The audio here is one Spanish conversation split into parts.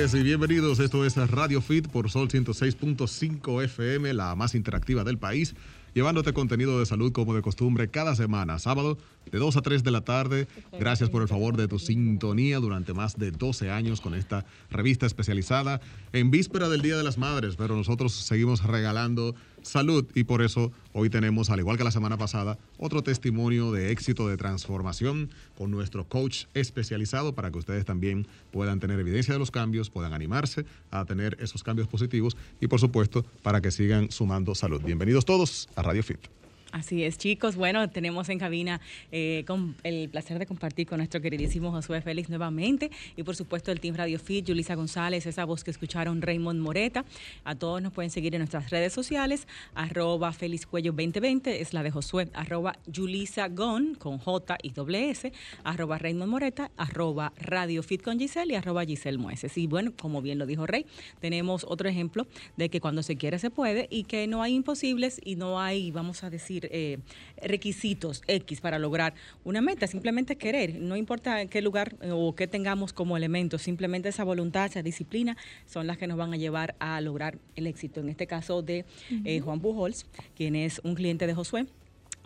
y bienvenidos. Esto es Radio Fit por Sol 106.5 FM, la más interactiva del país, llevándote contenido de salud como de costumbre cada semana, sábado de 2 a 3 de la tarde. Gracias por el favor de tu sintonía durante más de 12 años con esta revista especializada en víspera del Día de las Madres, pero nosotros seguimos regalando salud y por eso hoy tenemos, al igual que la semana pasada, otro testimonio de éxito, de transformación con nuestro coach especializado para que ustedes también puedan tener evidencia de los cambios, puedan animarse a tener esos cambios positivos y por supuesto para que sigan sumando salud. Bienvenidos todos a Radio Fit. Así es, chicos. Bueno, tenemos en cabina eh, con el placer de compartir con nuestro queridísimo Josué Félix nuevamente y por supuesto el Team Radio Fit, Julisa González, esa voz que escucharon, Raymond Moreta. A todos nos pueden seguir en nuestras redes sociales, arroba Félix Cuello 2020, es la de Josué, arroba Julisa Gon con J y doble S, arroba Raymond Moreta, arroba Radio Fit con Giselle y arroba Giselle Mueces. Y bueno, como bien lo dijo Rey, tenemos otro ejemplo de que cuando se quiere se puede y que no hay imposibles y no hay, vamos a decir, eh, requisitos X para lograr una meta, simplemente querer, no importa en qué lugar eh, o qué tengamos como elementos, simplemente esa voluntad, esa disciplina son las que nos van a llevar a lograr el éxito. En este caso de eh, Juan Pujols, quien es un cliente de Josué,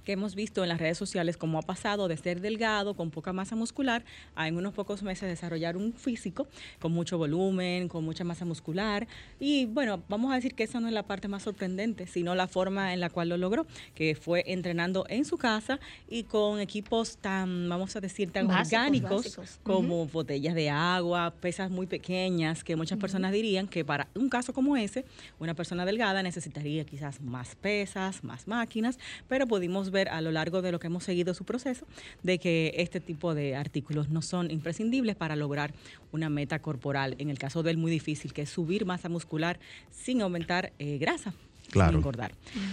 que hemos visto en las redes sociales cómo ha pasado de ser delgado, con poca masa muscular, a en unos pocos meses desarrollar un físico con mucho volumen, con mucha masa muscular. Y bueno, vamos a decir que esa no es la parte más sorprendente, sino la forma en la cual lo logró, que fue entrenando en su casa y con equipos tan, vamos a decir, tan orgánicos como botellas de agua, pesas muy pequeñas, que muchas personas dirían que para un caso como ese, una persona delgada necesitaría quizás más pesas, más máquinas, pero pudimos ver a lo largo de lo que hemos seguido su proceso de que este tipo de artículos no son imprescindibles para lograr una meta corporal. En el caso del muy difícil, que es subir masa muscular sin aumentar eh, grasa. Claro. Sin engordar.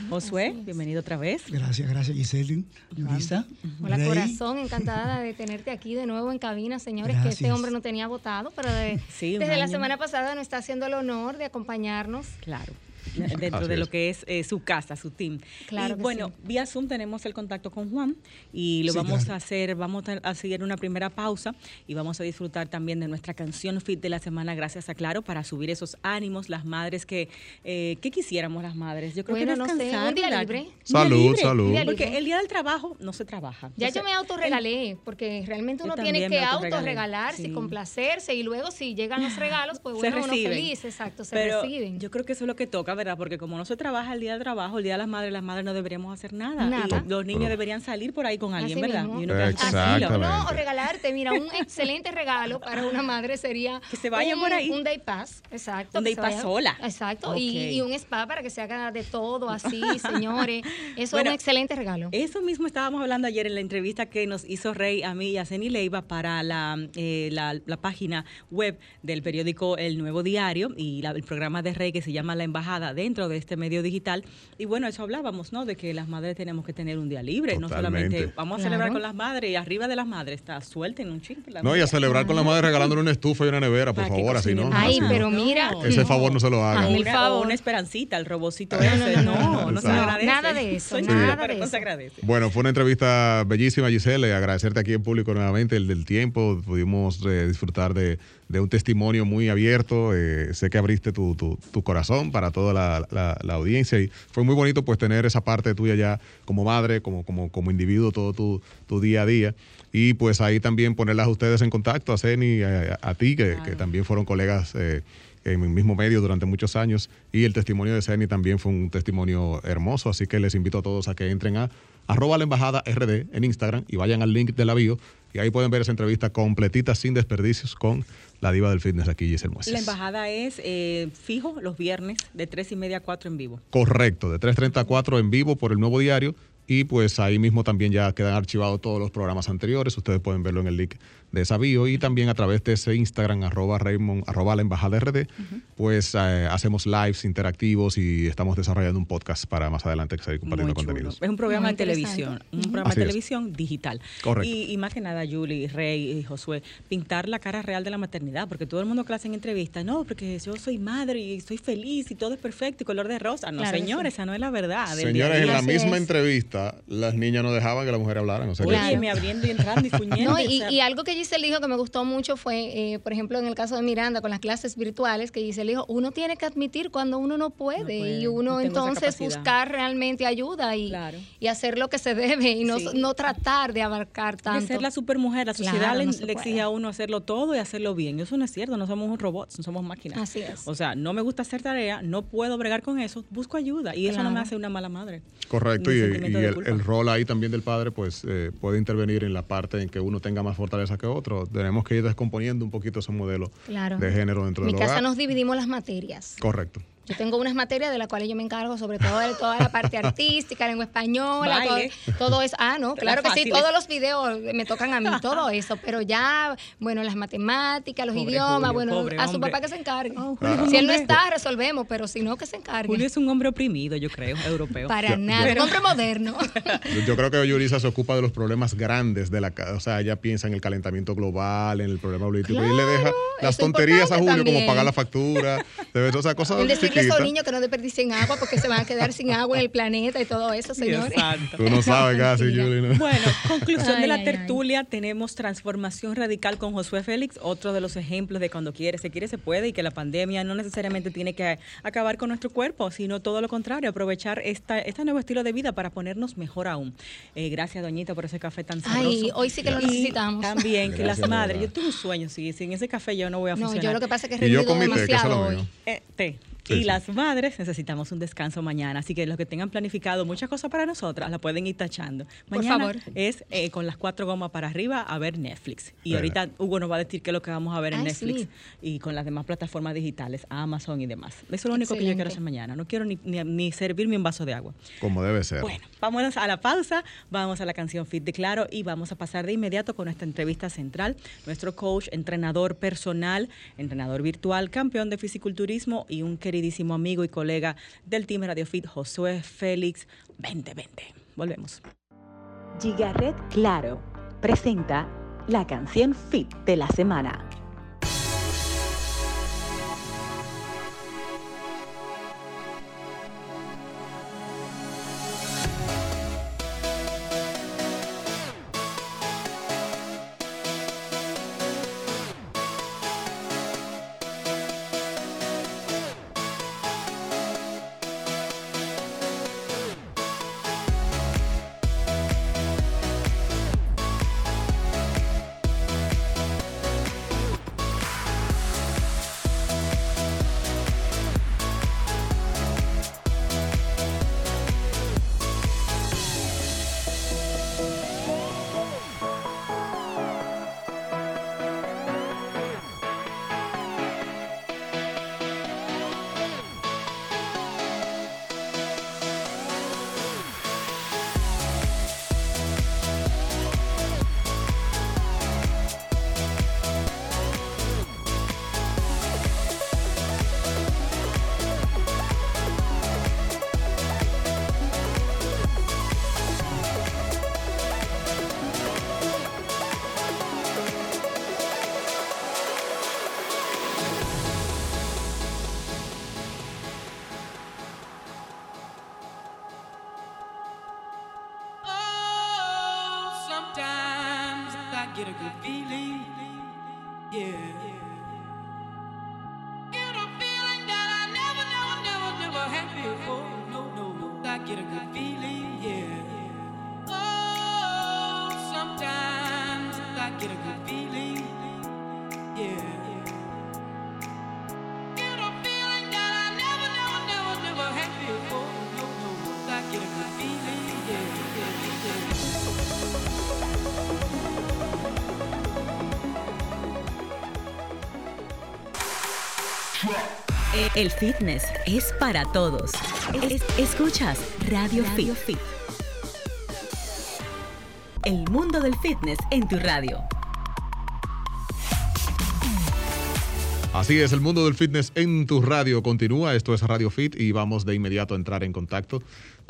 Josué, bienvenido otra vez. Gracias, gracias Giselle, Luisa. Hola Rey. corazón, encantada de tenerte aquí de nuevo en cabina, señores, que este hombre no tenía votado, pero de- Sí, desde la semana pasada nos está haciendo el honor de acompañarnos. Claro. Dentro Así de lo que es eh, su casa, su team. Claro y que bueno, sí. vía Zoom tenemos el contacto con Juan y lo Sí, vamos claro. a hacer, vamos a seguir una primera pausa y vamos a disfrutar también de nuestra canción fit de la semana, gracias a Claro, para subir esos ánimos, las madres que, eh, ¿qué quisiéramos las madres? Yo creo Bueno, que no sé, un día libre. Día Salud, libre. salud. Porque el día del trabajo no se trabaja. Ya Entonces, yo me autorregalé, porque realmente uno tiene que autorregalarse, sí. complacerse y luego si llegan los regalos, pues se bueno, uno feliz, exacto, se Pero reciben. yo creo que eso es lo que toca, ¿verdad? Porque como no se trabaja el día del trabajo, el día de las madres, las madres no deberíamos hacer nada. Nada. Y los niños Pero- deberían salir por ahí con alguien, Así ¿verdad? mismo. Y uno Exactamente. no, o regalarte, mira, un excelente regalo para una madre sería Que se vayan un, por ahí. un day pass, exacto. Un day pass sola. Exacto, y, y un spa para que se haga de todo así, señores. Eso Bueno, es un excelente regalo. Eso mismo estábamos hablando ayer en la entrevista que nos hizo Rey a mí y a Ceni Leiva para la, eh, la, la página web del periódico El Nuevo Diario y la- el programa de Rey que se llama La Embajada dentro de este medio digital. Y bueno, eso hablábamos, ¿no? De que las madres tenemos que tener un día libre, no solamente vamos a Claro. celebrar con las madres y arriba de las madres está suelten un chip. No, y a celebrar con la madre regalándole una estufa y una nevera, por favor, así no. Ay, así no. pero mira, Ese favor no se lo haga. Hazme O el una, favor. una esperancita, el robocito ese. No, no, se Exacto. agradece. Nada de eso, Soy nada de no eso. se agradece. Bueno, fue una entrevista bellísima, Giselle. Agradecerte aquí en público nuevamente el del tiempo. Pudimos eh, disfrutar de, de un testimonio muy abierto. Eh, sé que abriste tu, tu- tu corazón para toda la, la- la audiencia y fue muy bonito pues tener esa parte tuya ya como madre, como, como, como individuo, todo tu, tu día a día. Y pues ahí también ponerlas a ustedes en contacto, a Ceni, a, a ti, que, que también fueron colegas. eh, en el mismo medio durante muchos años y el testimonio de Ceni también fue un testimonio hermoso, así que les invito a todos a que entren a arroba la embajada RD en Instagram y vayan al link de la bio y ahí pueden ver esa entrevista completita sin desperdicios con la diva del fitness aquí, Giselle Mueces. La embajada es eh, fijo los viernes de 3 y media a 4 en vivo. Correcto, de 3.30 a 4 en vivo por el nuevo diario y pues ahí mismo también ya quedan archivados todos los programas anteriores, ustedes pueden verlo en el link de esa bio y también a través de ese Instagram arroba Raymond, arroba la embajada RD, pues eh, hacemos lives interactivos y estamos desarrollando un podcast para más adelante seguir compartiendo contenidos. Es un programa Muy de televisión, un programa Así de es. televisión digital. Correcto. Y, y más que nada, Julie, Rey y Josué, pintar la cara real de la maternidad, porque todo el mundo que hacen entrevistas, no, porque yo soy madre y estoy feliz y todo es perfecto y color de rosa. No, Claro que señores, sí. esa no es la verdad. Señores, en la Así misma es. entrevista 80, las niñas no dejaban que las mujeres hablaran. O sea, que- Oye, me abriendo y entrando y fuñendo. No, y, o sea, y algo que Giselle dijo que me gustó mucho fue, eh, por ejemplo, en el caso de Miranda, con las clases virtuales, que Giselle dijo, uno tiene que admitir cuando uno no puede, No puede, y no uno entonces buscar realmente ayuda y, Claro. y hacer lo que se debe y no, Sí. no tratar de abarcar de tanto. ser la supermujer, la sociedad Claro, le, no se le exige a uno hacerlo todo y hacerlo bien. Eso no es cierto, no somos un robot, no somos máquinas. Así es. O sea, no me gusta hacer tarea, no puedo bregar con eso, busco ayuda y eso no me hace una mala madre. Correcto, y, de el, el rol ahí también del padre pues eh, puede intervenir en la parte en que uno tenga más fortaleza que otro. Tenemos que ir descomponiendo un poquito ese modelo Claro. de género dentro En mi del casa hogar. nos dividimos las materias. Correcto. Yo tengo unas materias de las cuales yo me encargo, sobre todo de toda la parte artística, lengua española, todo, todo eso. Ah, no, claro que sí, todos los videos me tocan a mí, todo eso, pero ya, bueno, las matemáticas, los Pobre idiomas, Julio, bueno, a su hombre. papá que se encargue. Oh, Julio si él no está, resolvemos, pero si no, que se encargue. Julio es un hombre oprimido, yo creo, europeo. Para Yo- nada, Pero- un hombre moderno. Yo, creo que Yurisa se ocupa de los problemas grandes de la casa. O sea, ella piensa en el calentamiento global, en el problema político. y le deja Claro, las tonterías a Julio, como pagar la factura, de o sea, cosas el a esos niños que no desperdicien agua porque se van a quedar sin agua en el planeta y todo eso, señores. Tú no sabes casi. Yuli. ¿no? Bueno, conclusión de la ay, ay. tertulia, tenemos transformación radical con Josué Félix, otro de los ejemplos de cuando quiere, se quiere, se puede y que la pandemia no necesariamente tiene que acabar con nuestro cuerpo, sino todo lo contrario, aprovechar esta, este nuevo estilo de vida para ponernos mejor aún. Eh, gracias, Doñita, por ese café tan sabroso. Ay, hoy sí que lo Y necesitamos. También que Gracias, las de madres, yo tuve un sueño, sí, sin ese café yo no voy a No, funcionar. yo lo que pasa es que he yo que demasiado hoy. Eh, té. Sí, y sí. las madres necesitamos un descanso mañana, así que los que tengan planificado muchas cosas para nosotras la pueden ir tachando. Por Mañana favor. es eh, con las cuatro gomas para arriba a ver Netflix. Y ahorita Hugo nos va a decir qué es lo que vamos a ver en Ay, Netflix sí. y con las demás plataformas digitales, Amazon y demás. Eso es lo único que yo quiero hacer mañana. No quiero ni, ni, ni servirme un vaso de agua. Como debe ser. Bueno, vámonos a la pausa, vamos a la canción Fit de Claro y vamos a pasar de inmediato con nuestra entrevista central. Nuestro coach, entrenador personal, entrenador virtual, campeón de fisiculturismo y un queridísimo amigo y colega del Team Radio Fit, Josué Félix 2020. Volvemos. Gigaret Claro presenta la canción Fit de la semana. El fitness es para todos. Es- escuchas Radio, Fit. El mundo del fitness en tu radio. Así es, el mundo del fitness en tu radio continúa. Esto es Radio Fit y vamos de inmediato a entrar en contacto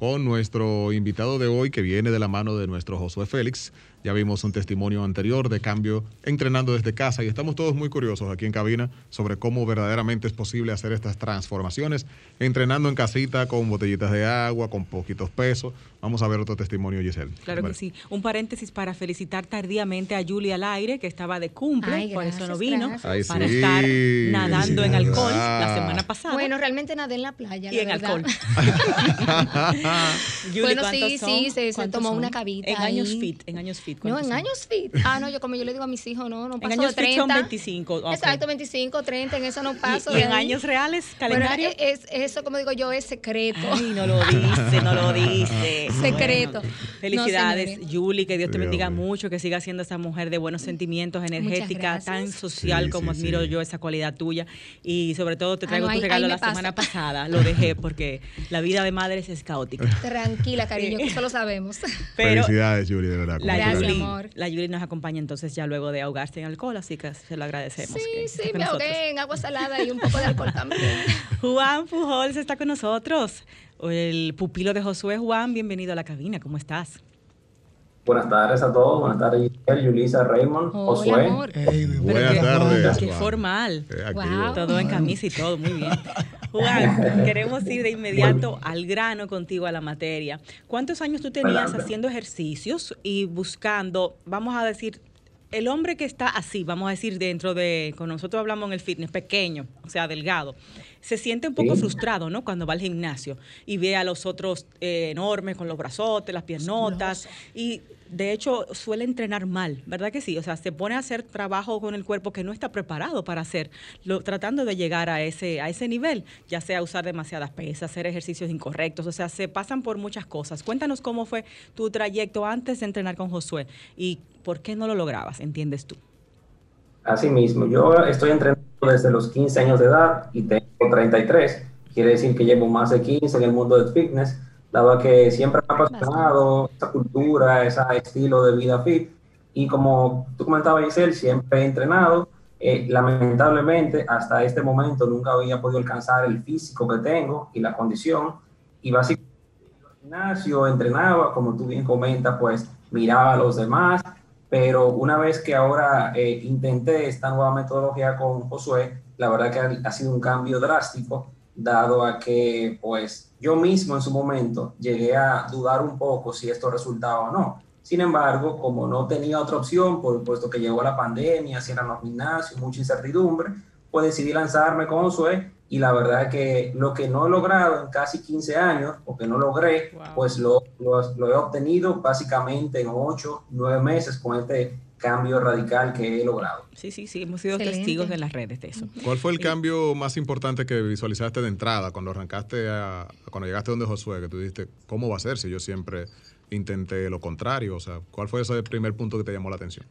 con nuestro invitado de hoy que viene de la mano de nuestro Josué Félix. Ya vimos un testimonio anterior de cambio entrenando desde casa y estamos todos muy curiosos aquí en cabina sobre cómo verdaderamente es posible hacer estas transformaciones, entrenando en casita con botellitas de agua, con poquitos pesos. Vamos a ver otro testimonio, Giselle. Claro que sí. Un paréntesis para felicitar tardíamente a Julia al aire, que estaba de cumple, Ay, por eso no vino. Ay, para sí. estar nadando en alcohol la semana pasada. Bueno, realmente nadé en la playa. y la en verdad. alcohol. Julie, Bueno, ¿cuántos sí, son? sí, se- se ¿Cuántos tomó son? una cabita En años fit, en años fit. No, ¿cuántos en son? años fit. Ah, no, yo como yo le digo a mis hijos, no, no En paso años de fit 30. son 25. ok. Exacto, 25, 30, en eso no paso. ¿Y, en ahí. años reales, Bueno, calendario? es, eso, como digo yo, es secreto. Ay, no lo dice, no lo dice. Secreto. Bueno, No, felicidades, señores. Julie, que Dios te bendiga mucho, que siga siendo esa mujer de buenos sentimientos, energética, tan social Sí, como sí, admiro sí. yo esa cualidad tuya. Y sobre todo te Ah, traigo no, tu regalo ahí la semana pasada, lo dejé porque la vida de madres es caótica. Tranquila, cariño, que eso lo sabemos. Pero Felicidades, Julie, de verdad. la Gracias, amor. la Julie nos acompaña entonces ya luego de ahogarse en alcohol, así que se lo agradecemos. Sí, que sí, me nosotros. ahogué en agua salada y un poco de alcohol también. Juan Pujols está con nosotros. El pupilo de Josué Juan, bienvenido a la cabina, ¿cómo estás? Buenas tardes a todos, buenas tardes Yulisa, Raymond, Hola, Josué. Buenas qué- tardes, Qué formal. Aquí, Wow. Todo en camisa y todo, muy bien. Juan, queremos ir de inmediato al grano contigo a la materia. ¿Cuántos años tú tenías Adelante. haciendo ejercicios y buscando, vamos a decir, el hombre que está así, vamos a decir, dentro de, con nosotros hablamos en el fitness, pequeño, o sea, delgado, se siente un poco Sí. frustrado, ¿no? Cuando va al gimnasio y ve a los otros eh, enormes con los brazotes, las piernotas y de hecho suele entrenar mal, ¿verdad que sí? O sea, se pone a hacer trabajo con el cuerpo que no está preparado para hacer, tratando de llegar a ese, a ese nivel, ya sea usar demasiadas pesas, hacer ejercicios incorrectos, o sea, se pasan por muchas cosas. Cuéntanos cómo fue tu trayecto antes de entrenar con Josué y por qué no lo lograbas, entiendes tú. Así mismo, yo estoy entrenando desde los 15 años de edad y tengo 33. Quiere decir que llevo más de 15 en el mundo del fitness, dado que siempre me ha apasionado esa cultura, ese estilo de vida fit. Y como tú comentabas, Giselle, siempre he entrenado. Eh, lamentablemente, hasta este momento nunca había podido alcanzar el físico que tengo y la condición. Y básicamente, gimnasio, entrenaba, como tú bien comentas, pues miraba a los demás, pero una vez que ahora eh, intenté esta nueva metodología con Josué, la verdad que ha sido un cambio drástico, dado a que pues yo mismo en su momento llegué a dudar un poco si esto resultaba o no. Sin embargo, como no tenía otra opción, por puesto que llegó la pandemia, cierran los gimnasios, mucha incertidumbre, pues decidí lanzarme con Josué y la verdad que lo que no he logrado en casi 15 años, o que no logré, Wow. pues lo, lo, lo he obtenido básicamente en 8, 9 meses con este cambio radical que he logrado. Sí, sí, sí, hemos sido Excelente. testigos en las redes de eso. ¿Cuál fue el cambio más importante que visualizaste de entrada cuando arrancaste a, cuando llegaste donde Josué, que tú dijiste, ¿cómo va a ser si yo siempre intenté lo contrario? O sea, ¿cuál fue ese primer punto que te llamó la atención?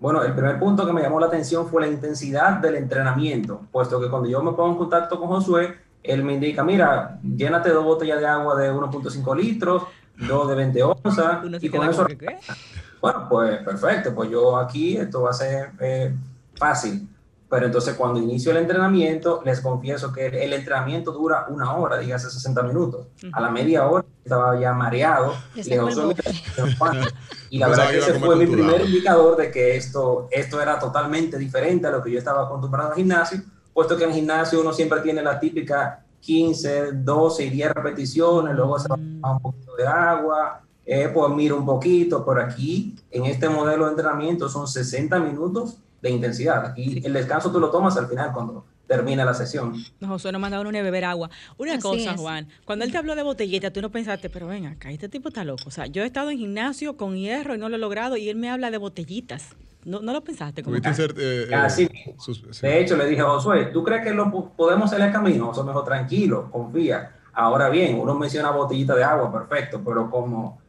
Bueno, el primer punto que me llamó la atención fue la intensidad del entrenamiento, puesto que cuando yo me pongo en contacto con Josué, él me indica, mira, llénate dos botellas de agua de 1.5 litros, dos de 20 onzas, y con eso. Bueno, pues perfecto, pues yo aquí esto va a ser eh, fácil. Pero entonces cuando inicio el entrenamiento, les confieso que el entrenamiento dura una hora, dígase 60 minutos. A la media hora estaba ya mareado. Le le sacó el digo, bofe. "Mira, Juan". Y la verdad que ese fue mi primer indicador de que esto, esto era totalmente diferente a lo que yo estaba acostumbrado al gimnasio, puesto que en el gimnasio uno siempre tiene la típica 15, 12 y 10 repeticiones, luego se va a un poquito de agua, eh, pues miro un poquito, por aquí en este modelo de entrenamiento son 60 minutos de intensidad. Aquí el descanso tú lo tomas al final cuando termina la sesión. No, Josué nos manda uno a beber agua. Una Así cosa, es. Juan, cuando él te habló de botellita, tú no pensaste, pero ven acá, este tipo está loco. O sea, yo he estado en gimnasio con hierro y no lo he logrado y él me habla de botellitas. No, no lo pensaste como ¿Tuviste ser, eh, eh, Así sus- sí. De hecho, le dije a Josué, ¿tú crees que lo po- podemos hacer el camino? Josué me dijo, tranquilo, confía. Ahora bien, uno menciona botellita de agua, perfecto, pero como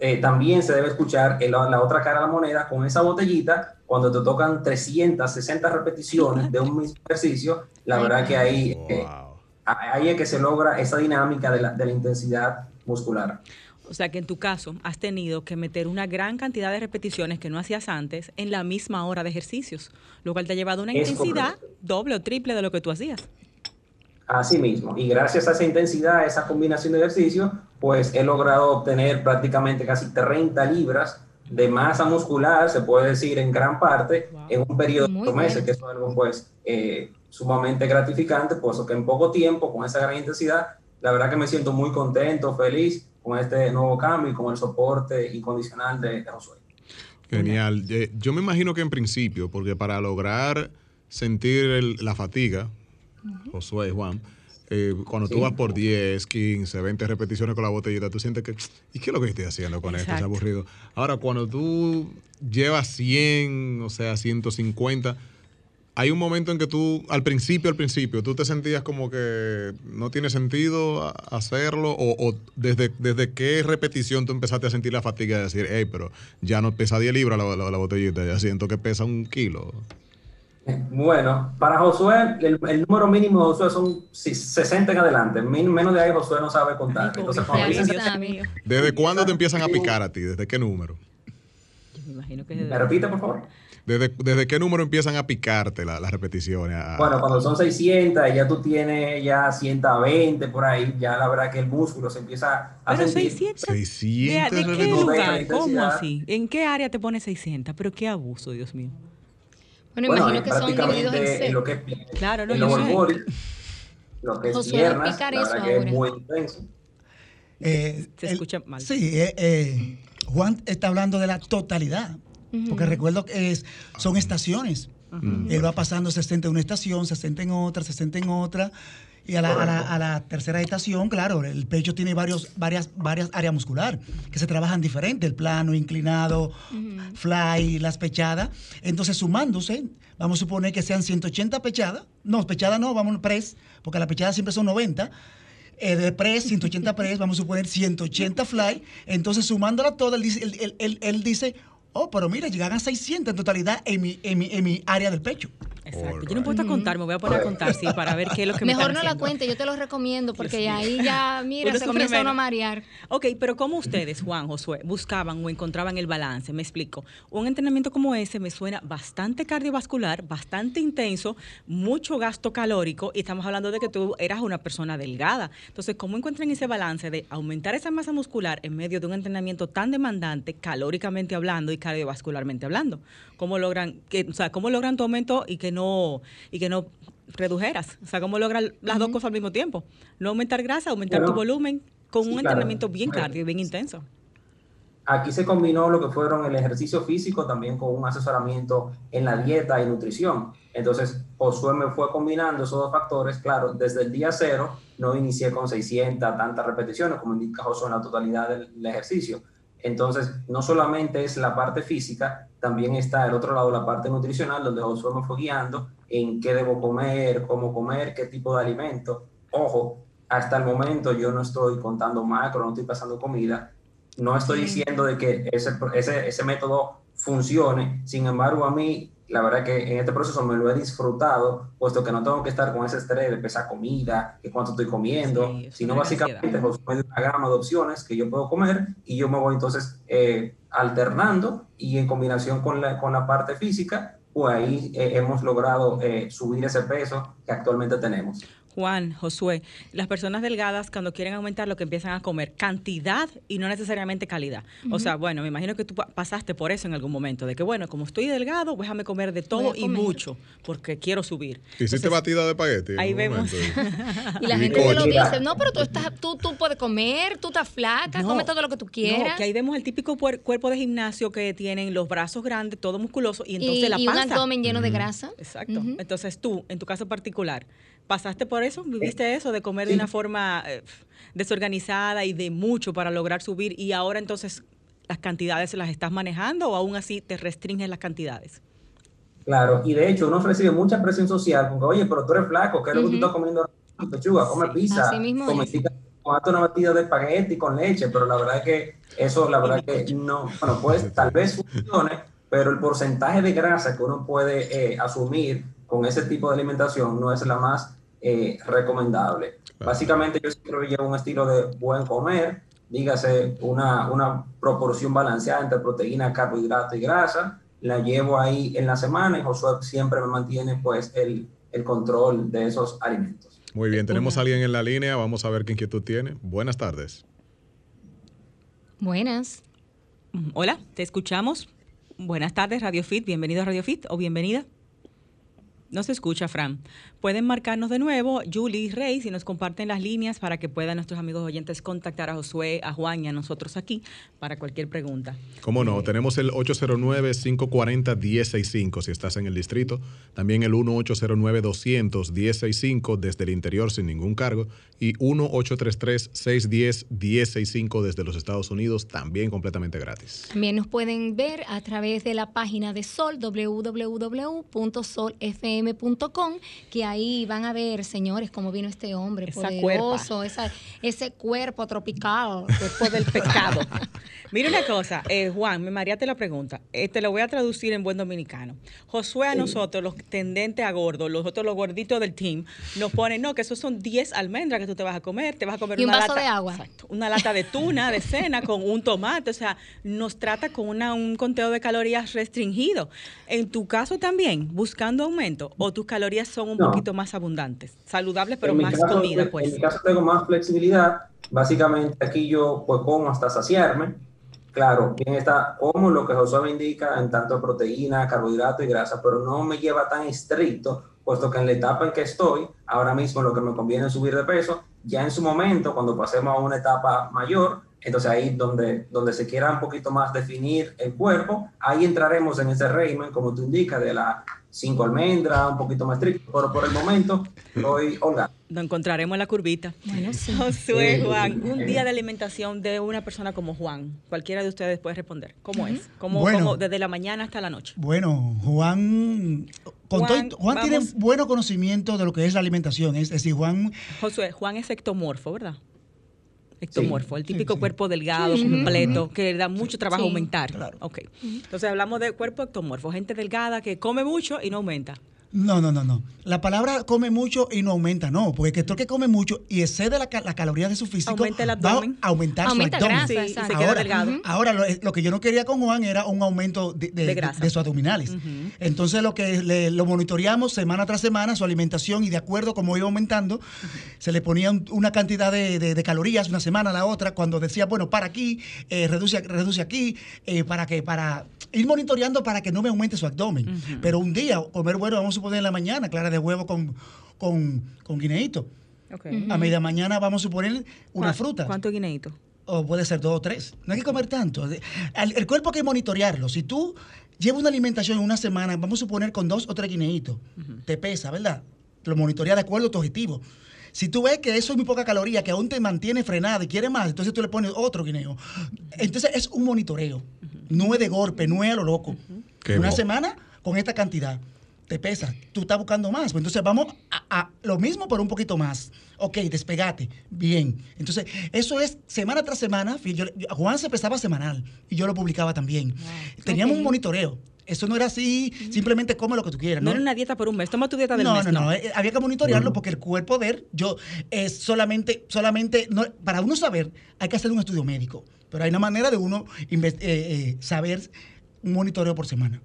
eh, también se debe escuchar en la, otra cara de la moneda, con esa botellita, cuando te tocan 360 repeticiones de un mismo ejercicio, la verdad que ahí, eh, Wow. ahí es que se logra esa dinámica de la, de la intensidad muscular. O sea que en tu caso has tenido que meter una gran cantidad de repeticiones que no hacías antes en la misma hora de ejercicios, lo cual te ha llevado a una Es intensidad correcto. doble o triple de lo que tú hacías. Así mismo. Y gracias a esa intensidad, esa combinación de ejercicio, pues he logrado obtener prácticamente casi 30 libras de masa muscular, se puede decir en gran parte, en un periodo de Muy ocho meses, bien. que es algo pues eh, sumamente gratificante, puesto que en poco tiempo, con esa gran intensidad, la verdad que me siento muy contento, feliz con este nuevo cambio y con el soporte incondicional de, de Josué. Genial. Eh, Yo me imagino que en principio, porque para lograr sentir el- la fatiga, Josué, Juan, eh, cuando tú vas por 10, 15, 20 repeticiones con la botellita, tú sientes que, ¿y qué es lo que estoy haciendo con esto? Es aburrido. Ahora, cuando tú llevas 100, o sea, 150, hay un momento en que tú, al principio, al principio, tú te sentías como que no tiene sentido hacerlo, o, o desde, desde qué repetición tú empezaste a sentir la fatiga de decir, hey, pero ya no pesa 10 libras la, la- la botellita, ya siento que pesa un kilo. Bueno, para Josué, el, el número mínimo de Josué son si- 60 en adelante. Min- menos de ahí Josué no sabe contar. Entonces, dicen. ¿Desde cuándo te empiezan a picar a ti? ¿Desde qué número? Yo me imagino que ¿Me repite, por favor? ¿Desde, desde qué número empiezan a picarte la- las repeticiones? A- Bueno, cuando son 600 y ya tú tienes ya 120 por ahí, ya la verdad que el músculo se empieza a Pero sentir. 600. ¿De, 600 de qué repeticiones. No deja la lugar? ¿Cómo intensidad. así? ¿En qué área te pone 600? Pero qué abuso, Dios mío. Bueno, Bueno, imagino que son divididos en prácticamente en lo que es Claro, no, lower sé. body, lo que es Josué, piernas, explicar la verdad que es muy intenso. Eh, Se escucha mal. Sí, eh, eh, Juan está hablando de la totalidad. Porque recuerdo que es, son estaciones. Él va pasando 60 en una estación, 60 en otra, 60 en otra. Y a la, a la- a la tercera estación, claro, el pecho tiene varios, varias, varias áreas muscular que se trabajan diferente, el plano, inclinado, fly, las pechadas. Entonces, sumándose, vamos a suponer que sean 180 pechadas. No, pechadas no, vamos a press, porque las pechadas siempre son 90. Eh, de press, 180 press, vamos a suponer 180 fly. Entonces, sumándola toda, él dice, él, él- él- él dice, oh, pero mira, llegan a 600 en totalidad en mi, en mi, en mi área del pecho. Exacto. Yo no puedo contar, me voy a poner a contar, sí, para ver qué es lo que me Mejor no la cuente, yo te lo recomiendo porque ahí ya, mira, Uno se comienza uno a marear. Ok, pero ¿cómo ustedes, Juan, Josué, buscaban o encontraban el balance? Me explico. Un entrenamiento como ese me suena bastante cardiovascular, bastante intenso, mucho gasto calórico y estamos hablando de que tú eras una persona delgada. Entonces, ¿cómo encuentran ese balance de aumentar esa masa muscular en medio de un entrenamiento tan demandante, calóricamente hablando y cardiovascularmente hablando? ¿Cómo logran, que, o sea, cómo logran tu aumento y que no y que no redujeras? O sea, ¿cómo logran las dos cosas al mismo tiempo? No aumentar grasa, aumentar tu volumen con sí, un claro. entrenamiento bien Bueno. cardio, bien intenso. Aquí se combinó lo que fueron el ejercicio físico también con un asesoramiento en la dieta y nutrición. Entonces, Josué me fue combinando esos dos factores. Claro, desde el día cero no inicié con 600 tantas repeticiones como indica Josué en la totalidad del, del ejercicio. Entonces, no solamente es la parte física, también está el otro lado, la parte nutricional, donde Josué me fue guiando en qué debo comer, cómo comer, qué tipo de alimento. Ojo, hasta el momento yo no estoy contando macro, no estoy pasando comida, no estoy diciendo de que ese, ese, ese método funcione, sin embargo a mí, la verdad que en este proceso me lo he disfrutado, puesto que no tengo que estar con ese estrés de pesar comida, que cuánto estoy comiendo, Sí, sino básicamente dio una gama de opciones que yo puedo comer y yo me voy entonces eh, alternando y en combinación con la, con la parte física, pues ahí eh, hemos logrado eh, subir ese peso que actualmente tenemos. Juan, Josué, las personas delgadas cuando quieren aumentar lo que empiezan a comer cantidad y no necesariamente calidad. O sea, bueno, me imagino que tú pa- pasaste por eso en algún momento, de que bueno, como estoy delgado, déjame comer de todo y mucho, porque quiero subir. ¿Hiciste Entonces, batida de espagueti? en ahí vemos. Y la Y gente te lo dice, no, pero tú, estás, tú, tú puedes comer, tú estás flaca, No, come todo lo que tú quieras. No, que ahí vemos el típico cuerpo de gimnasio que tienen los brazos grandes, todo musculoso, y entonces y, la y un panza. abdomen lleno de grasa. Exacto. Entonces tú, en tu caso particular, ¿pasaste por eso? ¿Viviste eso de comer de una forma eh, desorganizada y de mucho para lograr subir y ahora entonces las cantidades las estás manejando o aún así te restringes las cantidades? Claro, y de hecho uno recibe mucha presión social, porque oye, pero tú eres flaco, ¿qué es lo que tú estás comiendo? Pechuga, come Sí, pizza, come una batida de espagueti con leche, pero la verdad es que eso, la verdad es que no, bueno, pues tal vez funcione, pero el porcentaje de grasa que uno puede eh, asumir con ese tipo de alimentación no es la más eh, recomendable. Claro. Básicamente yo siempre llevo un estilo de buen comer, dígase una, una proporción balanceada entre proteína, carbohidrato y grasa, la llevo ahí en la semana y Josué siempre me mantiene pues el, el control de esos alimentos. Muy bien, tenemos a alguien en la línea. Vamos a ver qué inquietud tiene. Buenas tardes. Buenas. Hola, te escuchamos. Buenas tardes, Radio Fit. Bienvenido a Radio Fit o bienvenida. No se escucha, Fran. Pueden marcarnos de nuevo, Julie y Rey, si nos comparten las líneas para que puedan nuestros amigos oyentes contactar a Josué, a Juan y a nosotros aquí para cualquier pregunta. ¿Cómo no? Tenemos el 809-540-1065 si estás en el distrito. También el 1-809-200-1065 desde el interior sin ningún cargo. Y 1-833-610-1065 desde los Estados Unidos, también completamente gratis. También nos pueden ver a través de la página de Sol, www.solfm.com, que ahí van a ver, señores, cómo vino este hombre Esa poderoso, esa- ese cuerpo tropical. Después del pecado. Mira una cosa, eh, Juan, me mareaste la pregunta. Eh, te lo voy a traducir en buen dominicano. Josué a nosotros, los tendentes a gordos, los otros los gorditos del team, nos ponen, no, que esos son 10 almendras que tú te vas a comer, te vas a comer Y un una vaso lata, de agua. Exacto, una lata de tuna de cena con un tomate, o sea, nos trata con una, un conteo de calorías restringido. En tu caso también, buscando aumento, o tus calorías son un No. poquito más abundantes, saludables pero en más caso, comida, En pues. mi caso tengo más flexibilidad. Básicamente aquí yo pues como hasta saciarme. Claro, bien está como lo que Josué me indica en tanto proteína, carbohidrato y grasa, pero no me lleva tan estricto, puesto que en la etapa en que estoy, ahora mismo lo que me conviene es subir de peso. Ya en su momento, cuando pasemos a una etapa mayor, entonces ahí donde, donde se quiera un poquito más definir el cuerpo, ahí entraremos en ese régimen, como tú indicas, de las cinco almendras, un poquito más estricto, pero por el momento estoy holgado. Nos encontraremos en la curvita. Bueno, sí. Josué. Juan, un día de alimentación de una persona como Juan. Cualquiera de ustedes puede responder. ¿Cómo es? ¿Cómo, Bueno. cómo desde la mañana hasta la noche? Bueno, Juan, con Juan, todo- Juan tiene bueno conocimiento de lo que es la alimentación. Es decir, Juan Josué, Juan es ectomorfo, ¿verdad? Ectomorfo, el típico sí. cuerpo delgado, completo, que le da mucho trabajo Sí. aumentar. Claro. Ok. Entonces hablamos de cuerpo ectomorfo, gente delgada que come mucho y no aumenta. No, no, no, no. La palabra come mucho y no aumenta, no. Porque el que come mucho y excede la, la caloría de su físico, Aumenta el va abdomen. a aumentar Aumenta su abdomen. grasa, Sí, y se queda Ahora, delgado. ahora lo, lo que yo no quería con Juan era un aumento de, de- De grasa. de sus abdominales. Entonces lo que le- lo monitoreamos semana tras semana, su alimentación, y de acuerdo como iba aumentando, se le ponía un- una cantidad de, de- de calorías una semana a la otra, cuando decía, bueno, para aquí, eh, reduce, reduce aquí, eh, para que, para ir monitoreando para que no me aumente su abdomen. Pero un día, comer bueno, vamos a suponer en la mañana, clara de huevo con, con, con guineíto. Ok. A media mañana vamos a suponer una ¿Cuán- fruta ¿Cuánto guineíto? o puede ser dos o tres. No hay que comer tanto. El, cuerpo hay que monitorearlo. Si tú llevas una alimentación en una semana, vamos a suponer con dos o tres guineitos, te pesa, ¿verdad? Lo monitorea de acuerdo a tu objetivo. Si tú ves que eso es muy poca caloría, que aún te mantiene frenada y quiere más, entonces tú le pones otro guineo. Entonces es un monitoreo. No es de golpe, no es a lo loco. Qué una bo- semana con esta cantidad. Te pesa, tú estás buscando más. Pues entonces vamos a, a lo mismo, pero un poquito más. Ok, despegate. Bien. Entonces, eso es semana tras semana. Fí- yo- yo- Juan se pesaba semanal y yo lo publicaba también. Teníamos un monitoreo. Eso no era así, simplemente come lo que tú quieras. No ¿no? era una dieta por un mes. Toma tu dieta del no, mes. no, no, eh, había que monitorearlo porque el cuerpo ver, yo es solamente, solamente, no, para uno saber hay que hacer un estudio médico, pero hay una manera de uno eh, eh, saber un monitoreo por semana.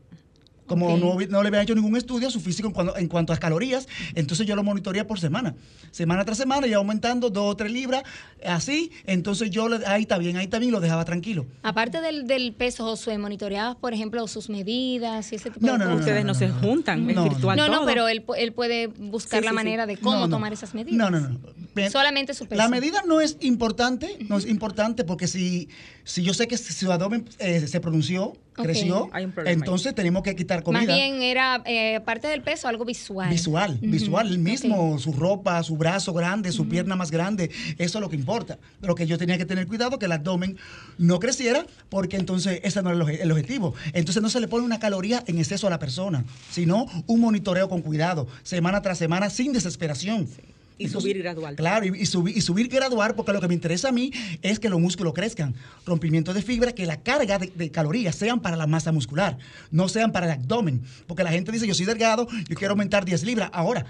Como no, no le había hecho ningún estudio a su físico en cuanto, en cuanto a calorías, entonces yo lo monitoreé por semana. Semana tras semana, iba aumentando dos o tres libras, así, entonces yo, le- ahí está bien, ahí está bien, lo dejaba tranquilo. Aparte del, del peso, Josué, monitoreabas, por ejemplo, sus medidas y ese tipo No, de no, no, cosas. Ustedes no, no, se no. juntan, es No, no. virtual No, no, todo. pero él, él puede buscar Sí, la sí, sí. manera de cómo No, no. tomar esas medidas. No, no, no. Bien, Solamente su peso. La medida no es importante, no es importante porque si, si yo sé que su abdomen eh, se pronunció, Creció, Hay un problema ahí. entonces tenemos que quitar comida. Más bien era, eh, aparte del peso, algo visual. Visual, visual, el mismo, su ropa, su brazo grande, su pierna más grande, eso es lo que importa. Pero que yo tenía que tener cuidado que el abdomen no creciera, porque entonces ese no es el, objetivo. Entonces no se le pone una caloría en exceso a la persona, sino un monitoreo con cuidado, semana tras semana, sin desesperación. Y subir gradual. Claro, y, y subir, y subir gradual, porque lo que me interesa a mí es que los músculos crezcan. Rompimiento de fibra, que la carga de, de calorías sean para la masa muscular, no sean para el abdomen. Porque la gente dice, yo soy delgado, yo quiero aumentar 10 libras. Ahora,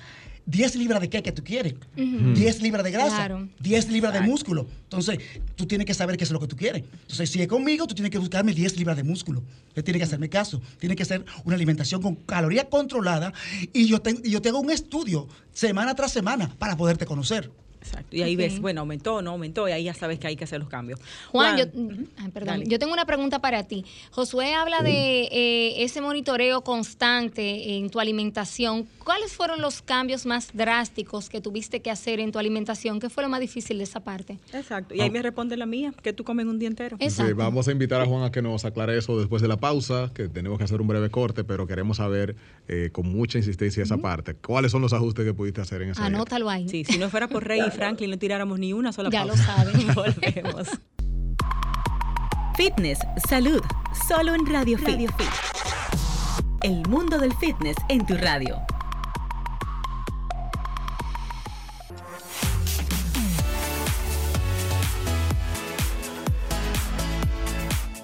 10 libras de qué que tú quieres. Ujú. 10 libras de grasa, Claro. 10 libras de músculo. Entonces, tú tienes que saber qué es lo que tú quieres. Entonces, si es conmigo, tú tienes que buscarme 10 libras de músculo. Usted tiene que hacerme caso. Tiene que ser una alimentación con caloría controlada y yo, tengo, y yo tengo un estudio semana tras semana para poderte conocer. Exacto. Y ahí ves, bueno, aumentó o no aumentó, y ahí ya sabes que hay que hacer los cambios. Juan, yo, ay, perdón, Dale. yo tengo una pregunta para ti. Josué habla de eh, ese monitoreo constante en tu alimentación. ¿Cuáles fueron los cambios más drásticos que tuviste que hacer en tu alimentación? ¿Qué fue lo más difícil de esa parte? Exacto. Y ahí me responde la mía, que tú comes un día entero. Sí, vamos a invitar a Juan a que nos aclare eso después de la pausa, que tenemos que hacer un breve corte, pero queremos saber eh, con mucha insistencia esa parte. ¿Cuáles son los ajustes que pudiste hacer en esa dieta? Anótalo ahí. Sí, si no fuera por Rey y Franklin, no tiráramos ni una sola Ya lo pausa. saben. Volvemos. Fitness, salud, solo en Radio Fit. El mundo del fitness en tu radio.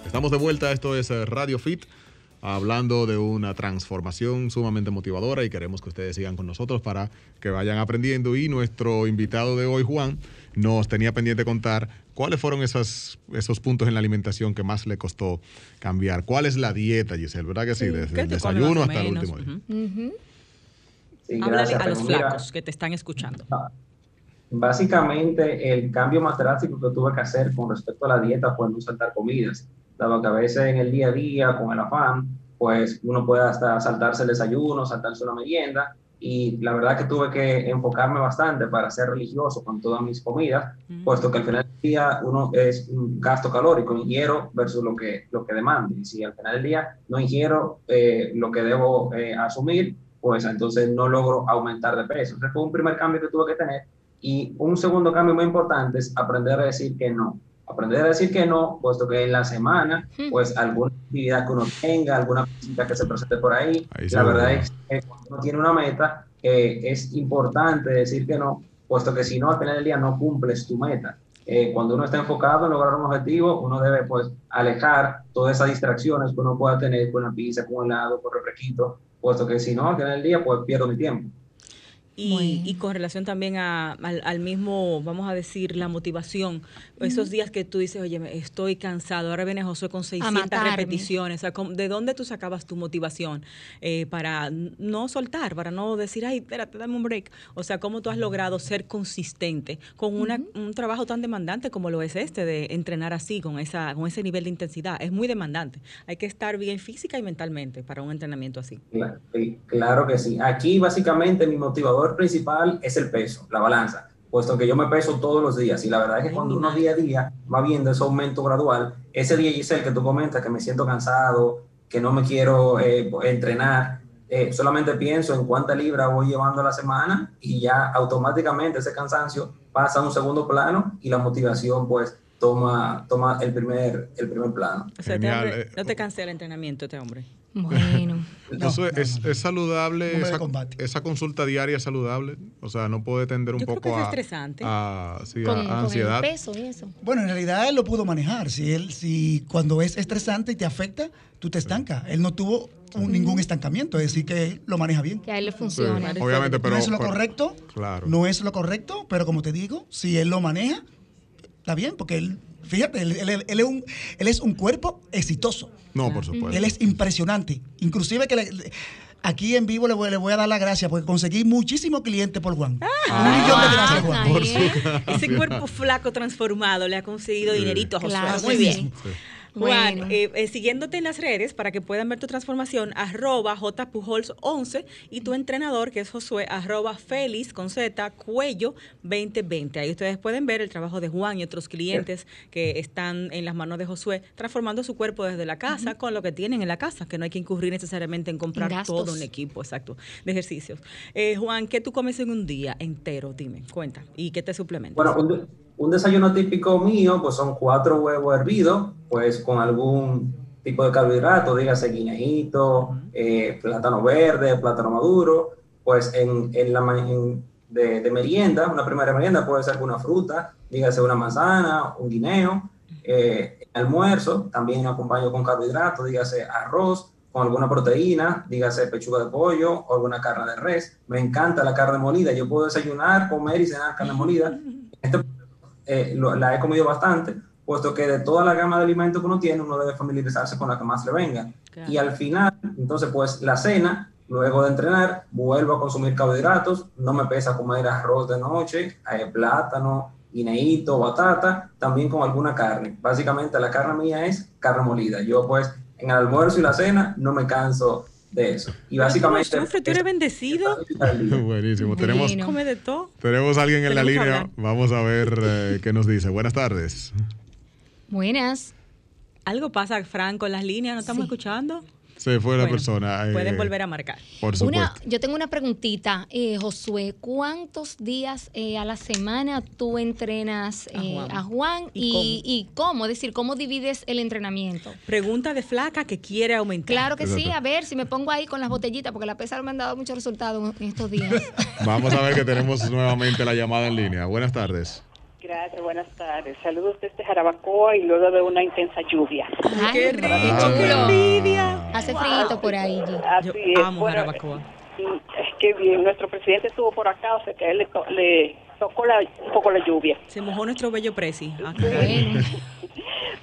Estamos de vuelta, esto es eh, Radio Fit, hablando de una transformación sumamente motivadora y queremos que ustedes sigan con nosotros para que vayan aprendiendo. Y nuestro invitado de hoy, Juan, nos tenía pendiente contar cuáles fueron esas, esos puntos en la alimentación que más le costó cambiar. ¿Cuál es la dieta, Giselle? ¿Verdad que sí? Sí, Desde ¿qué el desayuno hasta el último día. Sí, Háblale gracias, a los mira, flacos que te están escuchando. Básicamente, el cambio más drástico que tuve que hacer con respecto a la dieta fue no saltar comidas, dado que a veces en el día a día, con el afán, pues uno puede hasta saltarse el desayuno, saltarse una merienda, y la verdad que tuve que enfocarme bastante para ser religioso con todas mis comidas, puesto que al final del día uno es un gasto calórico, ingiero versus lo que, lo que demando, y si al final del día no ingiero eh, lo que debo eh, asumir, pues entonces no logro aumentar de peso. Ese fue un primer cambio que tuve que tener. Y un segundo cambio muy importante es aprender a decir que no. Aprender a decir que no, puesto que en la semana, Hmm. pues alguna actividad que uno tenga, alguna visita que se presente por ahí, Ahí la ve. verdad es que cuando uno tiene una meta, eh, es importante decir que no, puesto que si no, al final del día no cumples tu meta. Eh, cuando uno está enfocado en lograr un objetivo, uno debe pues alejar todas esas distracciones que uno pueda tener con la pizza, con el helado, con el refresquito, puesto que si no, al final del día, pues pierdo mi tiempo. Y, y con relación también a- al, al mismo, vamos a decir, la motivación. Esos días que tú dices, oye, me- estoy cansado. Ahora viene Josué con 600 matarme. repeticiones. O sea, ¿cómo- ¿De dónde tú sacabas tu motivación eh, para no soltar, para no decir, ay, espérate, dame un break? O sea, ¿cómo tú has logrado ser consistente con una- un trabajo tan demandante como lo es este, de entrenar así, con, esa, con ese nivel de intensidad? Es muy demandante. Hay que estar bien física y mentalmente para un entrenamiento así. Eh, Claro que sí. Aquí básicamente mi motivador principal es el peso, la balanza, puesto que yo me peso todos los días. Y la verdad es que cuando uno día a día va viendo ese aumento gradual, ese día Giselle que tú comentas que me siento cansado, que no me quiero eh, entrenar, eh, solamente pienso en cuánta libra voy llevando a la semana y ya automáticamente ese cansancio pasa a un segundo plano y la motivación pues toma, toma el, primer, el primer plano. O sea, este hombre- eh, no te cansé el entrenamiento, este hombre. Bueno. No, Eso es, no, es- no. es saludable, esa, consulta diaria es saludable. O sea, no puede tender un Yo creo poco que es a, estresante. a- sí, a- Con, a con ansiedad. el peso y eso. Bueno, en realidad él lo pudo manejar. Si él, si cuando es estresante y te afecta, tú te estancas. Él no tuvo un- ningún estancamiento, es decir, que él lo maneja bien. Que a él le Sí, funciona. obviamente, pero no es lo pero- correcto, Claro. no es lo correcto, pero como te digo, si él lo maneja, está bien, porque él, fíjate, él, él- él es, un, él es un cuerpo exitoso. No, por supuesto. Él es impresionante. Inclusive que le- aquí en vivo le voy, le voy a dar las gracias porque conseguí muchísimos clientes por Juan. Ah, un millón de gracias, Ah, Juan. por su- Ese cuerpo flaco transformado le ha conseguido Sí. dinerito a Josué. Claro Muy bien. sí. Juan, Bueno. eh, eh, siguiéndote en las redes para que puedan ver tu transformación, arroba jpujols11 y tu entrenador que es Josué, arroba Félix con Z, cuello 2020. Ahí ustedes pueden ver el trabajo de Juan y otros clientes que están en las manos de Josué, transformando su cuerpo desde la casa con lo que tienen en la casa, que no hay que incurrir necesariamente en comprar gastos. todo un equipo, exacto, de ejercicios. Eh, Juan, ¿qué tú comes en un día entero? Dime, cuenta. ¿Y qué te suplementas? Bueno, un, de- un desayuno típico mío, pues son cuatro huevos hervidos, pues con algún tipo de carbohidrato, dígase guineíto, eh, plátano verde, plátano maduro, pues en, en la en- de, merienda, una primera merienda puede ser alguna fruta, dígase una manzana, un guineo, eh, almuerzo, también acompaño con carbohidratos, dígase arroz, con alguna proteína, dígase pechuga de pollo o alguna carne de res. Me encanta la carne molida. Yo puedo desayunar, comer y cenar carne molida. eh, lo- la he comido bastante, puesto que de toda la gama de alimentos que uno tiene, uno debe familiarizarse con la que más le venga. Claro. Y al final, entonces, pues la cena, luego de entrenar, vuelvo a consumir carbohidratos, no me pesa comer arroz de noche, eh, plátano, guineíto, batata, también con alguna carne. Básicamente la carne mía es carne molida. Yo pues en el almuerzo y la cena no me canso de eso. Y básicamente... Tú, Sufre, tú eres bendecido. Buenísimo. Tenemos. Come de todo. tenemos a alguien en la línea. hablar. Vamos a ver eh, qué nos dice. Buenas tardes. Buenas. Algo pasa, Fran, con las líneas, ¿no estamos Sí. escuchando? Se fue la Bueno, persona. eh, Pueden volver a marcar. Por Una, supuesto. yo tengo una preguntita, eh, Josué. ¿Cuántos días eh, a la semana tú entrenas A eh, Juan. a Juan ¿Y y, y cómo? Es decir, ¿cómo divides el entrenamiento? Pregunta de flaca que quiere aumentar. Claro que sí, a ver si me pongo ahí con las botellitas, porque la pesa me han dado muchos resultados en estos días. Vamos a ver que tenemos nuevamente la llamada en línea. Buenas tardes. Gracias, buenas tardes. Saludos desde Jarabacoa y luego de una intensa lluvia. Ay, qué rico, Ah. qué envidia. Hace frío por ahí. Así Yo es. amo Bueno, Jarabacoa. mm, Qué bien, nuestro presidente estuvo por acá, o sea que a él le, to- le tocó la- un poco la lluvia. Se mojó nuestro bello presi. Ah,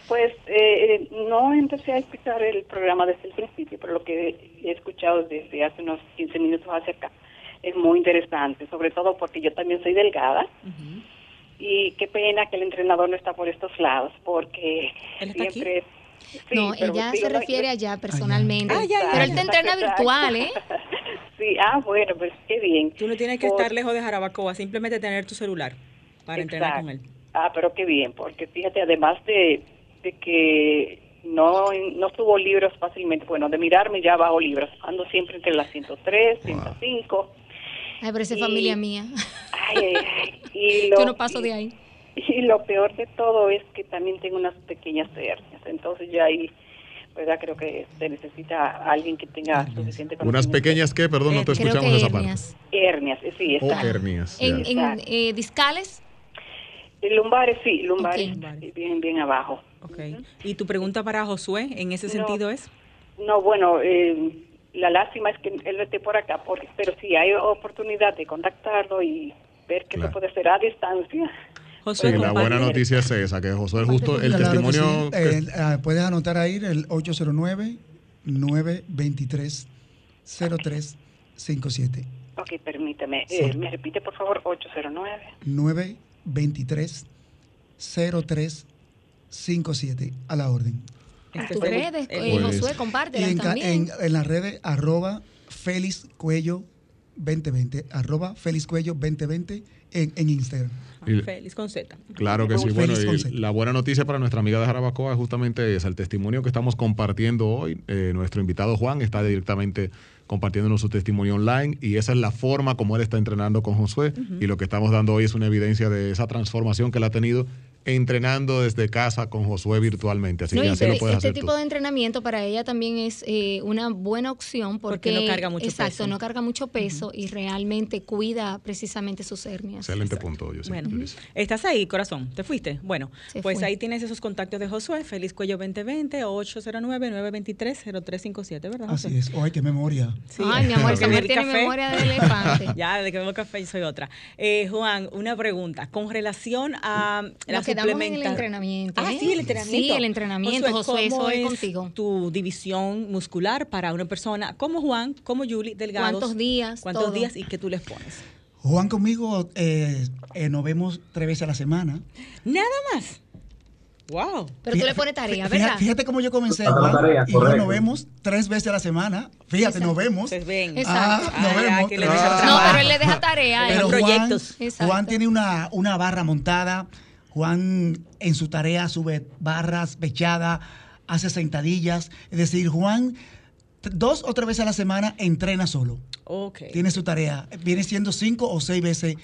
Pues eh, no empecé a escuchar el programa desde el principio, pero lo que he escuchado desde hace unos 15 minutos hacia acá es muy interesante, sobre todo porque yo también soy delgada. Y qué pena que el entrenador no está por estos lados, porque ¿Él está aquí? siempre... Sí, no, ella digo, se no- refiere allá personalmente. Ah, ya, ya, pero él te entrena virtual. ¿eh? Sí, ah, bueno, pues qué bien. Tú no tienes que Por- estar lejos de Jarabacoa, simplemente tener tu celular para entrenar con él. Ah, pero qué bien, porque fíjate, además de, de que no, no subo libros fácilmente, bueno, de mirarme ya bajo libros, ando siempre entre las 103, 105. Ay, pero esa es Y- familia mía. Ay, ay, ay. Y lo, Yo no paso de ahí. Y lo peor de todo es que también tengo unas pequeñas hernias, entonces ya ahí, ¿verdad? Creo que se necesita alguien que tenga suficiente Unas pequeñas que, perdón, no te Creo escuchamos que esa parte. hernias. hernias, eh, sí, O está. hernias. ya. En, en, Exacto. eh, discales, Lumbares, sí, lumbares Ok. bien, bien abajo. Ok. ¿Y tu pregunta para Josué en ese No. sentido es? No, bueno, eh, la lástima es que él no esté por acá, porque, pero si hay oportunidad de contactarlo y ver qué Claro. se puede hacer a distancia. Josué, Sí, la buena noticia es esa, que Josué justo el Claro que testimonio... sí. que- Eh, ah, puedes anotar ahí el 809-923-0357. Ok, permítame. Sí. Eh, ¿Me repite, por favor? 809. 923-0357. A la orden. Este tus el- redes, el- eh, Pues- Josué, Y compártelas en, las redes, arroba Félix Cuello 2020. Arroba Félix Cuello 2020 en, en Instagram. y- Félix con Z. Claro que sí. Bueno, y la buena noticia para nuestra amiga de Jarabacoa es justamente esa, el testimonio que estamos compartiendo hoy. Eh, nuestro invitado Juan está directamente compartiéndonos su testimonio online y esa es la forma como él está entrenando con Josué y lo que estamos dando hoy es una evidencia de esa transformación que él ha tenido entrenando desde casa con Josué virtualmente. Así No, que así lo este, puedes este hacer tipo tú. de entrenamiento para ella también es eh, una buena opción porque, Porque no carga mucho exacto, peso. no carga mucho peso y realmente cuida precisamente sus hernias. Excelente punto, yo Bueno, estás ahí, corazón. ¿Te fuiste? Bueno, Se pues fue. ahí tienes esos contactos de Josué, Feliz Cuello 2020 o 809-923-0357, ¿verdad? Así es. ¡Ay, qué memoria! Sí. Ay, mi amor, Samuel bebí tiene café. memoria de elefante. ya, desde que bebo café yo soy otra. Eh, Juan, una pregunta. Con relación a quedamos en el entrenamiento. Ah, ¿eh? sí, el entrenamiento. Sí, el entrenamiento, Josué, eso ¿cómo es contigo. tu división muscular para una persona como Juan, como Julie, delgados? ¿Cuántos días? ¿Cuántos Todo. días y qué tú les pones? Juan conmigo eh, eh, nos vemos tres veces a la semana. Nada más. Wow. Pero tú le pones tarea, Fíjate, ¿verdad? fíjate cómo yo comencé, Juan, tarea, y yo nos vemos tres veces a la semana. Fíjate, nos vemos. Ustedes ven. Exacto. Ah, nos vemos. Ah. No, pero él le deja tarea. Pero. Juan, proyectos. Exacto. Juan tiene una, una barra montada. Juan en su tarea sube barras, pechada, hace sentadillas. Es decir, Juan dos o tres veces a la semana entrena solo. Ok. Tiene su tarea. Viene siendo cinco o seis veces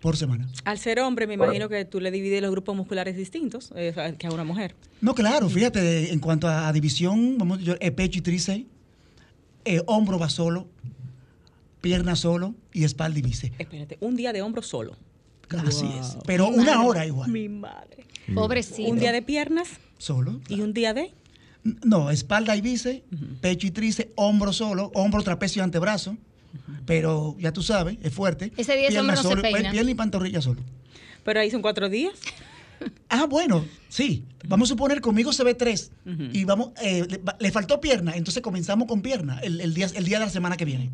por semana. Al ser hombre, me imagino que tú le divides los grupos musculares distintos eh, que a una mujer. No, claro, fíjate, en cuanto a, a división, vamos, yo, eh, pecho y tríceps, eh, hombro va solo, pierna solo y espalda y bíceps. Espérate, un día de hombro solo. Así Wow. es. Pero Mi una madre, hora igual. Mi madre. Pobrecito. Un día de piernas Solo. y un día de. No, espalda y bíceps, pecho y tríceps, hombro solo, hombro, trapecio y antebrazo. Pero ya tú sabes, es fuerte. Ese día Pierna hombro no se solo, peina. Pierna y pantorrilla solo. Pero ahí son cuatro días. Ah, bueno, sí. Vamos a suponer conmigo se ve tres. Y vamos, eh, le, le faltó pierna, entonces comenzamos con pierna el, el día, el día de la semana que viene.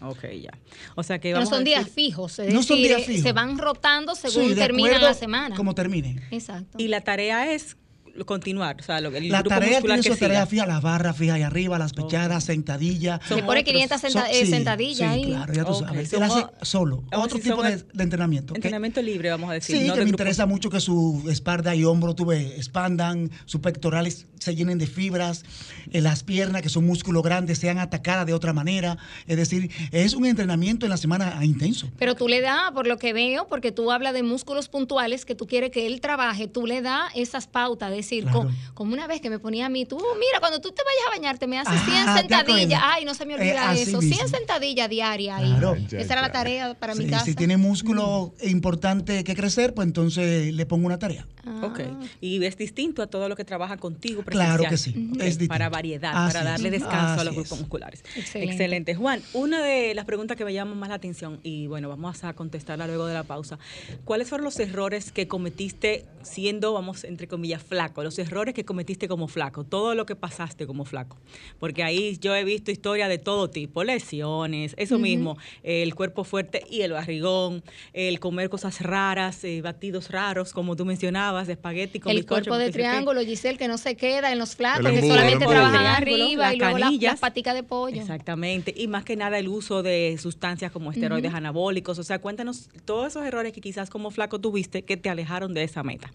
Ok, ya. O sea que No vamos a son días decir- fijos, es No son días fijos. se van rotando según Sí, termina la semana. Como termine. Exacto. Y la tarea es continuar, o sea, lo, el La grupo tarea muscular tiene que su tarea siga. fija, las barras fijas ahí arriba, las pechadas, sentadillas. Le pone 500 senta- Son- eh, sí, sentadillas sí, ahí. claro, ya tú sabes. Él hace solo, otro tipo de, de entrenamiento. Entrenamiento libre, vamos a decir. Sí, no que de me grupo- interesa mucho que su espalda y hombro tuve, expandan, sus pectorales se llenen de fibras, eh, las piernas, que son músculos grandes, sean atacadas de otra manera. Es decir, es un entrenamiento en la semana intenso. Pero tú le das, por lo que veo, porque tú hablas de músculos puntuales que tú quieres que él trabaje, tú le das esas pautas, es decir, Claro. como, una vez que me ponía a mí, tú, mira, cuando tú te vayas a bañarte, me haces Ah, 100 ¿te sentadillas. Ay, no se me Eh, olvida eso, mismo. 100 sentadillas diarias. Claro. Esa era la tarea para mi casa. si tiene músculo importante que crecer, pues entonces le pongo una tarea. Ok. Y es distinto a todo lo que trabaja contigo Claro que sí, es distinto. Para variedad, Así para darle es, descanso a los es. grupos musculares. Excelente. Excelente. Juan, una de las preguntas que me llama más la atención, y bueno, vamos a contestarla luego de la pausa. ¿Cuáles fueron los errores que cometiste siendo, vamos, entre comillas, flaco? Los errores que cometiste como flaco, todo lo que pasaste como flaco. Porque ahí yo he visto historias de todo tipo, lesiones, eso mismo, el cuerpo fuerte y el barrigón, el comer cosas raras, eh, batidos raros, como tú mencionabas, de espagueti con El bizcocho, cuerpo de triángulo, Giselle, que no se queda en los flacos, El que solamente el trabajan Triángulo, arriba las y luego la- canillas. las paticas de pollo. Exactamente, y más que nada el uso de sustancias como esteroides anabólicos. O sea, cuéntanos todos esos errores que quizás como flaco tuviste que te alejaron de esa meta.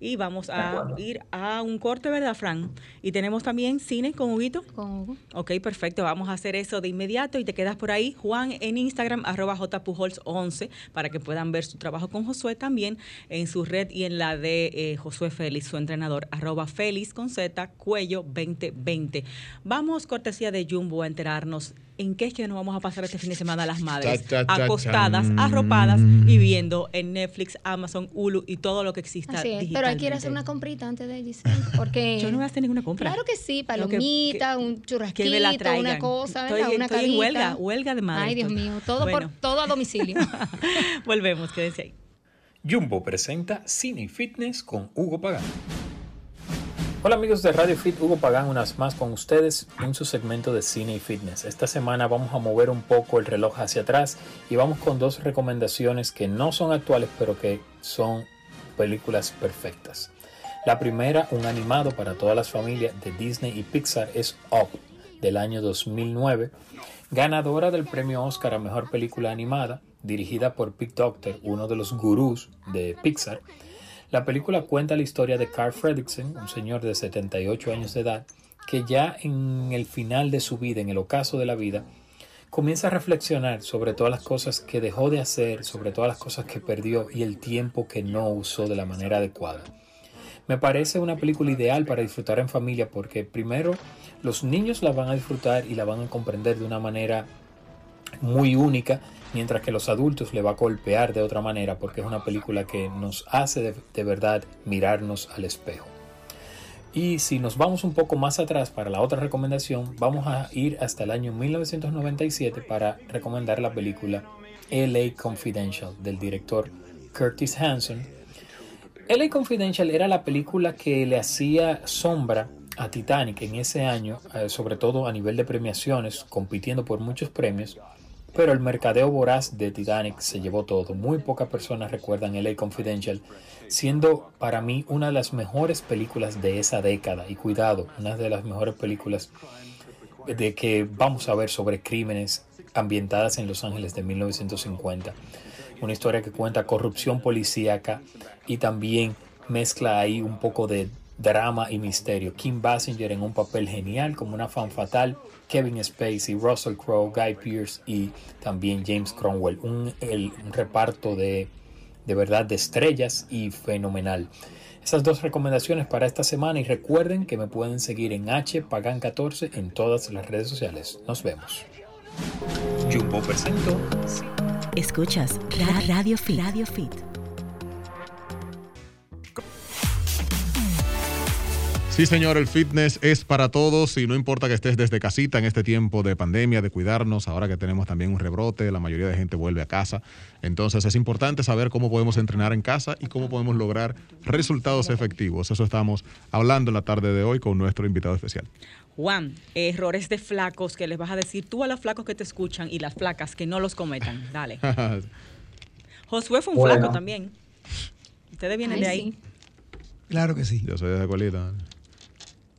Y vamos a acuerdo. Ir a un corte, ¿verdad, Fran? Y tenemos también cine con Huguito. Con Hugo. Ok, perfecto. Vamos a hacer eso de inmediato y te quedas por ahí. Juan en Instagram, arroba jpujols11, para que puedan ver su trabajo con Josué también en su red y en la de eh, Josué Félix, su entrenador, arroba Félix con Z, cuello 2020. Vamos, cortesía de Jumbo, a enterarnos en qué es que nos vamos a pasar este fin de semana las madres, acostadas, arropadas y viendo en Netflix, Amazon, Hulu y todo lo que exista Así es, pero hay que ir a hacer una comprita antes de Giselle, porque... Yo no voy a hacer ninguna compra. Claro que sí, que- palomita, que- un churrasquito, que me la una cosa, Estoy- ¿verdad? Una estoy en huelga, huelga de madre Ay, Dios mío, todo, Bueno. por, todo a domicilio. Volvemos, quédense ahí. Jumbo presenta Cine y Fitness con Hugo Pagán. Hola amigos de Radio Fit, Hugo Pagán unas más con ustedes en su segmento de Cine y Fitness. Esta semana vamos a mover un poco el reloj hacia atrás y vamos con dos recomendaciones que no son actuales pero que son películas perfectas. La primera, un animado para todas las familias de Disney y Pixar es Up del año 2009, ganadora del premio Oscar a Mejor Película Animada, dirigida por Pete Docter, uno de los gurús de Pixar. La película cuenta la historia de Carl Fredricksen, un señor de 78 años de edad, que ya en el final de su vida, en el ocaso de la vida, comienza a reflexionar sobre todas las cosas que dejó de hacer, sobre todas las cosas que perdió y el tiempo que no usó de la manera adecuada. Me parece una película ideal para disfrutar en familia porque primero los niños la van a disfrutar y la van a comprender de una manera muy única, mientras que los adultos le va a golpear de otra manera porque es una película que nos hace de, verdad mirarnos al espejo. Y si nos vamos un poco más atrás para la otra recomendación, vamos a ir hasta el año 1997 para recomendar la película LA Confidential del director Curtis Hanson. LA Confidential era la película que le hacía sombra a Titanic en ese año, eh, sobre todo a nivel de premiaciones, compitiendo por muchos premios. Pero el mercadeo voraz de Titanic se llevó todo. Muy pocas personas recuerdan LA Confidential, siendo para mí una de las mejores películas de esa década. Y cuidado, una de las mejores películas de que vamos a ver sobre crímenes ambientadas en Los Ángeles de 1950. Una historia que cuenta corrupción policíaca y también mezcla ahí un poco de drama y misterio. Kim Basinger en un papel genial como una fan fatal, Kevin Spacey, Russell Crowe, Guy Pearce y también James Cromwell. Un, el- un reparto de, de verdad de estrellas y fenomenal. Esas dos recomendaciones para esta semana y recuerden que me pueden seguir en hpagan14 en todas las redes sociales. Nos vemos. Jumbo presento Escuchas Ra- Radio Fit. Radio Fit. Sí, señor, el fitness es para todos y no importa que estés desde casita en este tiempo de pandemia, de cuidarnos, ahora que tenemos también un rebrote, la mayoría de gente vuelve a casa. Entonces es importante saber cómo podemos entrenar en casa y cómo podemos lograr resultados efectivos. Eso estamos hablando en la tarde de hoy con nuestro invitado especial. Juan, errores de flacos que les vas a decir tú a los flacos que te escuchan y las flacas que no los cometan. Dale. Josué fue un Bueno. flaco también. Ustedes vienen Ay, de ahí. sí. Claro que sí. Yo soy de esa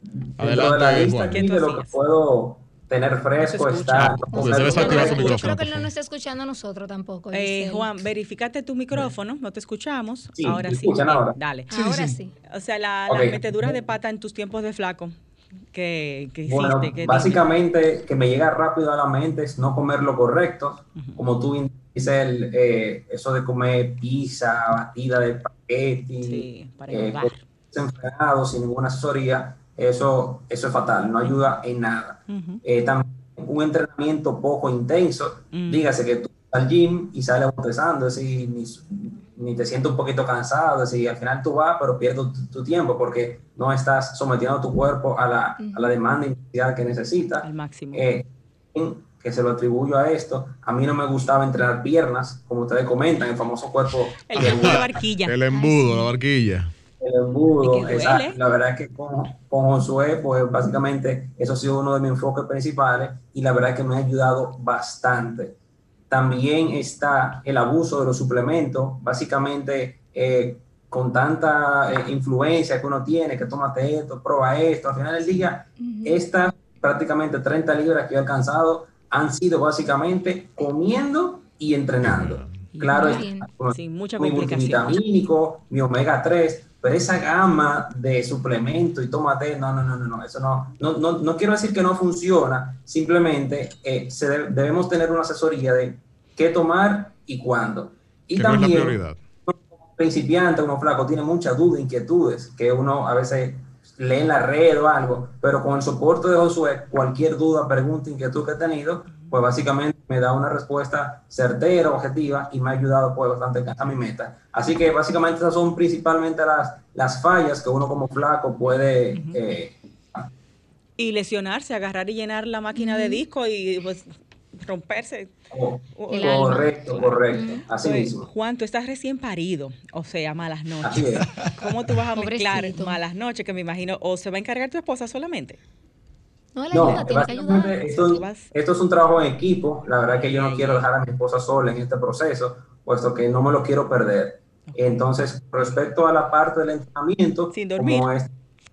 Dentro de la Adelante, lista Juan. aquí de lo que puedo tener fresco No está... no su mucho. Yo creo que él no nos está escuchando a nosotros tampoco. Eh. Juan, verifícate tu micrófono, no te escuchamos. Sí, ahora ¿me sí. escuchan ahora? Dale. Sí, Ahora sí. sí. O sea, la, Ok. las meteduras de pata en tus tiempos de flaco que, que hiciste. Bueno, que básicamente que me llega rápido a la mente es no comer lo correcto. Como tú dices, el, eh, eso de comer pizza, batida de espagueti, Sí, para eh, sin ninguna asesoría, eso, eso es fatal, no ayuda en nada. Eh, también un entrenamiento poco intenso, Mm. dígase que tú vas al gym y sales botezando, decir, ni, ni te sientes un poquito cansado, decir, al final tú vas, pero pierdes tu, tu tiempo porque no estás sometiendo tu cuerpo a la, a la demanda y necesidad que necesita. Al máximo. Eh, que se lo atribuyo a esto, a mí no me gustaba entrenar piernas, como ustedes comentan, el famoso cuerpo el cuerpo de barquilla. El embudo, la barquilla. El embudo, exacto. La verdad es que con, con Josué, pues básicamente eso ha sido uno de mis enfoques principales y la verdad es que me ha ayudado bastante. También está el abuso de los suplementos, básicamente eh, con tanta eh, influencia que uno tiene, que tómate esto, prueba esto, al final del día, estas prácticamente 30 libras que he alcanzado han sido básicamente comiendo y entrenando. Claro, está, Sin mucha mi multivitamínico, mi omega 3, pero esa gama de suplementos y tómate, no, no, no, no, no, eso no, no, no, no quiero decir que no funciona, simplemente eh, se debe- debemos tener una asesoría de qué tomar y cuándo. Y Que no es la también, prioridad. como principiante, uno flaco, tiene muchas dudas, inquietudes, que uno a veces lee en la red o algo, pero con el soporte de Josué, cualquier duda, pregunta, inquietud que he tenido, pues básicamente me da una respuesta certera, objetiva y me ha ayudado pues bastante a mi meta. Así que básicamente esas son principalmente las, las fallas que uno como flaco puede... eh, Y lesionarse, agarrar y llenar la máquina de disco y pues romperse. co- El alma. correcto, correcto, así Pues, mismo. Juan, tú estás recién parido, o sea, malas Así noches. es. ¿Cómo tú vas a mezclar Pobrecito. malas noches? Que me imagino, o se va a encargar tu esposa solamente. No, la No, ayuda, tiene que ayudar. esto, es un trabajo en equipo. La verdad que yo no quiero dejar a mi esposa sola en este proceso, puesto que no me lo quiero perder. Entonces, respecto a la parte del entrenamiento, Sin dormir. como es un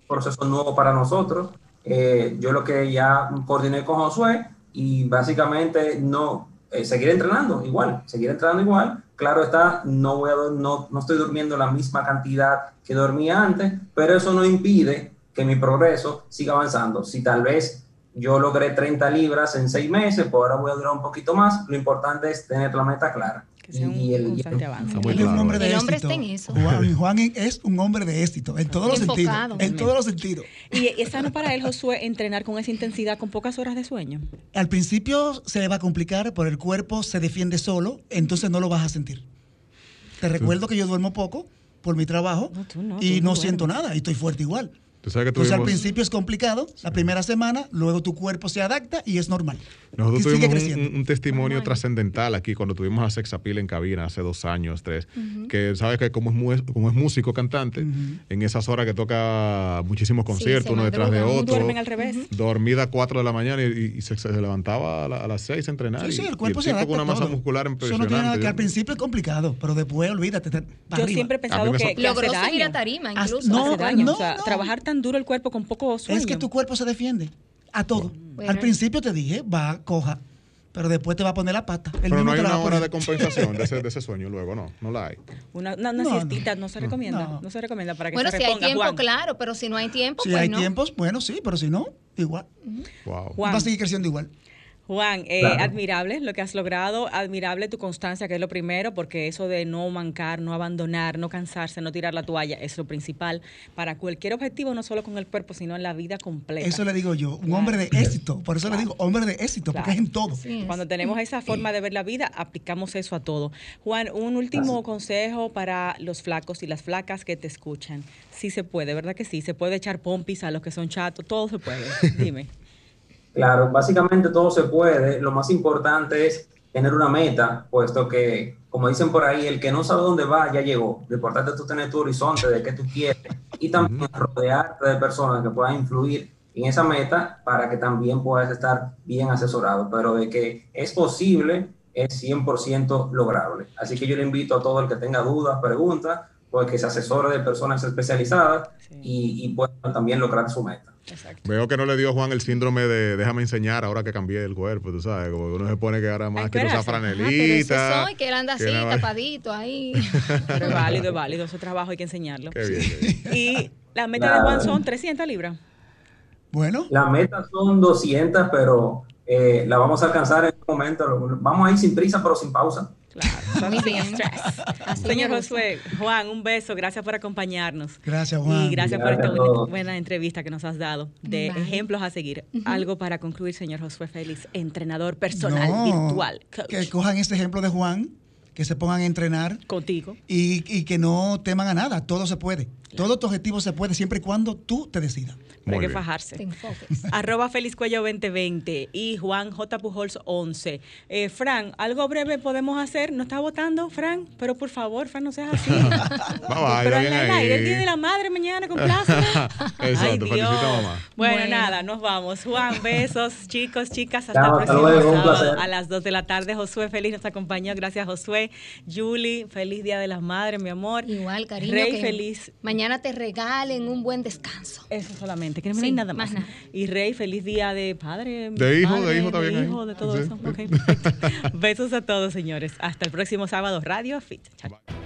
proceso nuevo para nosotros, eh, yo lo que ya coordiné con Josué y básicamente no eh, seguir entrenando igual, seguir entrenando igual. Claro está, no, voy a, no, no estoy durmiendo la misma cantidad que dormía antes, pero eso no impide que mi progreso siga avanzando. Si tal vez yo logré 30 libras en seis meses, pues ahora voy a durar un poquito más. Lo importante es tener la meta clara. Que sea un Y- el- y el- constante avance. Él es un hombre de El hombre éxito. está en eso. Juan, Juan es un hombre de éxito en todos los sentidos. En todos los sentidos. ¿Y es sano para él, Josué, entrenar con esa intensidad con pocas horas de sueño? Al principio se le va a complicar, pero el cuerpo se defiende solo, entonces no lo vas a sentir. Te recuerdo que yo duermo poco por mi trabajo No, tú no, y tú no no siento nada y estoy fuerte igual. Tú sabes que Entonces al tuvimos, principio es complicado, la primera semana, luego tu cuerpo se adapta y es normal. nosotros tuvimos un- creciendo. un, un testimonio trascendental aquí cuando tuvimos a Sexapil en cabina hace dos años, tres, que sabes que como es, mu- como es músico, cantante, en esas horas que toca muchísimos conciertos, se uno detrás de otro, Duermen al revés. dormida a 4 de la mañana y, y se, se levantaba a, la- a las 6 a entrenar. Sí, sí, el y cuerpo se adapta con una masa todo. muscular Eso impresionante. no tiene nada que al principio es complicado, pero después olvídate. te- para Yo arriba. siempre he pensado que, que Logró subir a tarima incluso. no, hace daño. no, o sea, no. trabajar tan duro el cuerpo con poco sueño. Es que tu cuerpo se defiende a todo. Bueno. Al principio te dije, va, coja, pero después te va a poner la pata. El Pero mismo no hay te la una hora de compensación de ese, de ese sueño luego, no, no la hay. Una, una, una No, siestita no, se recomienda. No. no. se recomienda para que Bueno, se si hay tiempo, Juan. claro, pero si no hay tiempo, Si pues hay no. tiempos, bueno, sí, pero si no, igual. Wow. Juan. Va a seguir creciendo igual. Juan, eh, Claro. admirable lo que has logrado, admirable tu constancia, que es lo primero, porque eso de no mancar, no abandonar, no cansarse, no tirar la toalla, es lo principal para cualquier objetivo, no solo con el cuerpo, sino en la vida completa. Eso le digo yo, un hombre de éxito. Por eso le digo hombre de éxito, porque es en todo. Cuando tenemos esa forma de ver la vida, aplicamos eso a todo. Juan, un último consejo para los flacos y las flacas que te escuchan. Sí se puede, ¿verdad que sí? Se puede echar pompis a los que son chatos, todo se puede. Dime. Claro, básicamente todo se puede. Lo más importante es tener una meta, puesto que, como dicen por ahí, el que no sabe dónde va ya llegó. Lo importante es tú tener tu horizonte de qué tú quieres y también rodearte de personas que puedan influir en esa meta para que también puedas estar bien asesorado. Pero de que es posible, es 100% lograble. Así que yo le invito a todo el que tenga dudas, preguntas, pues que se asesore de personas especializadas y, y pueda también lograr su meta. Veo que no le dio a Juan el síndrome de déjame enseñar ahora que cambié el cuerpo, tú sabes, como uno se pone que ahora más quiero usar Ajá, pero franelita. soy, que él anda así, nada- tapadito ahí. Pero es válido, es válido. Ese trabajo hay que enseñarlo. Qué bien, qué bien. Y la meta de. Juan son 300 libras. Bueno. La meta son 200, pero eh, la vamos a alcanzar en un momento. Vamos a ir sin prisa, pero sin pausa. Muy bien. Señor. Josué, Juan, un beso. Gracias por acompañarnos. Gracias, Juan. Y gracias por esta buena, entrevista que nos has dado de Bye. ejemplos a seguir. Algo para concluir, señor Josué Félix, entrenador personal No, virtual. coach. Que cojan este ejemplo de Juan, que se pongan a entrenar. Contigo. Y, y que no teman a nada. Todo se puede. Todo tu objetivo se puede siempre y cuando tú te decidas. Pero hay que fajarse. Arroba Félix Cuello 2020 y Juan J. Pujols 11. Eh, Fran, algo breve podemos hacer. ¿No está votando, Fran? Pero por favor, Fran, no seas así. Pero en el aire, el. Día de la Madre mañana, con plaza. Ay, Exacto, Dios. felicita a mamá. Bueno, Bueno. nada, nos vamos. Juan, besos, chicos, chicas. Hasta Chao, el hasta próximo luego, sábado a las 2 de la tarde. Josué Félix nos acompañó. Gracias, Josué. Julie, feliz Día de las Madres, mi amor. Igual, cariño. Rey, que feliz. Mañana te regalen un buen descanso. Eso solamente, que no me Sí, nada más más. Y Rey, feliz día de padre. De hijo, de hijo también De hay. hijo, de todo Sí. eso. Ok, perfecto. Besos a todos, señores. Hasta el próximo sábado, Radio Fit. Chao.